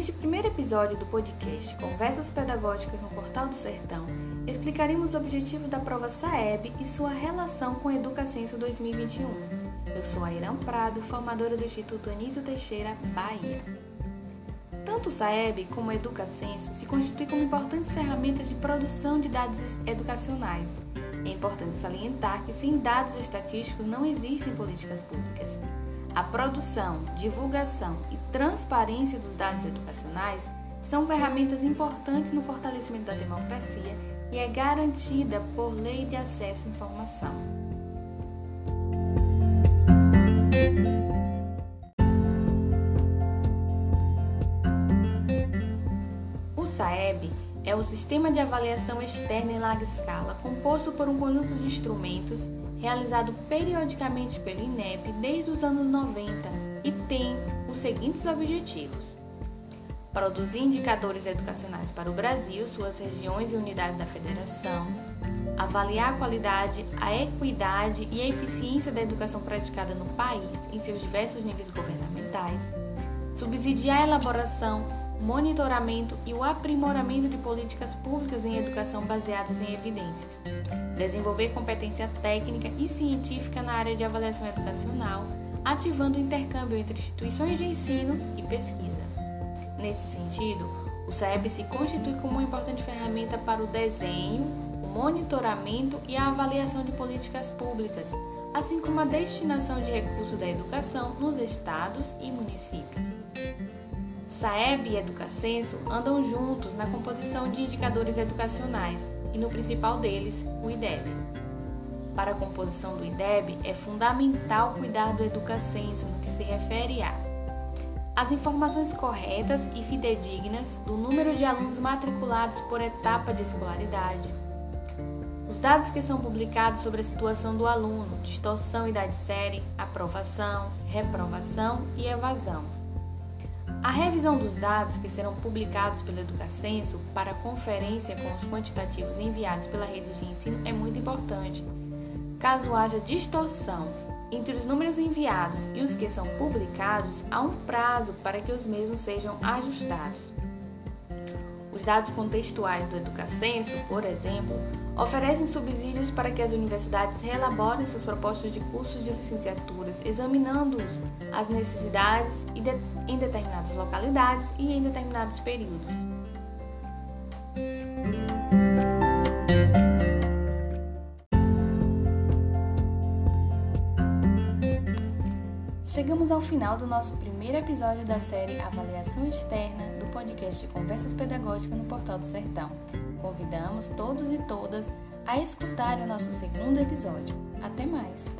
Neste primeiro episódio do podcast Conversas Pedagógicas no Portal do Sertão, explicaremos os objetivos da prova SAEB e sua relação com a Educacenso 2021. Eu sou a Irã Prado, formadora do Instituto Anísio Teixeira, Bahia. Tanto o SAEB como a Educacenso se constituem como importantes ferramentas de produção de dados educacionais. É importante salientar que sem dados estatísticos não existem políticas públicas. A produção, divulgação e transparência dos dados educacionais são ferramentas importantes no fortalecimento da democracia e é garantida por lei de acesso à informação. O SAEB é o sistema de avaliação externa em larga escala, composto por um conjunto de instrumentos realizado periodicamente pelo INEP desde os anos 90 e tem os seguintes objetivos: produzir indicadores educacionais para o Brasil, suas regiões e unidades da federação, avaliar a qualidade, a equidade e a eficiência da educação praticada no país em seus diversos níveis governamentais, subsidiar a elaboração, monitoramento e o aprimoramento de políticas públicas em educação baseadas em evidências, desenvolver competência técnica e científica na área de avaliação educacional, ativando o intercâmbio entre instituições de ensino e pesquisa. Nesse sentido, o SAEB se constitui como uma importante ferramenta para o desenho, o monitoramento e a avaliação de políticas públicas, assim como a destinação de recursos da educação nos estados e municípios. SAEB e Educacenso andam juntos na composição de indicadores educacionais e no principal deles, o IDEB. Para a composição do IDEB, é fundamental cuidar do Educacenso no que se refere a as informações corretas e fidedignas do número de alunos matriculados por etapa de escolaridade, os dados que são publicados sobre a situação do aluno, distorção idade série, aprovação, reprovação e evasão a revisão dos dados que serão publicados pelo Educacenso para conferência com os quantitativos enviados pela rede de ensino é muito importante. Caso haja distorção entre os números enviados e os que são publicados, há um prazo para que os mesmos sejam ajustados. Os dados contextuais do Educacenso, por exemplo, oferecem subsídios para que as universidades reelaborem suas propostas de cursos de licenciaturas, examinando-os as necessidades em determinadas localidades e em determinados períodos. Chegamos ao final do nosso primeiro episódio da série Avaliação Externa podcast de Conversas Pedagógicas no Portal do Sertão. Convidamos todos e todas a escutarem o nosso segundo episódio. Até mais!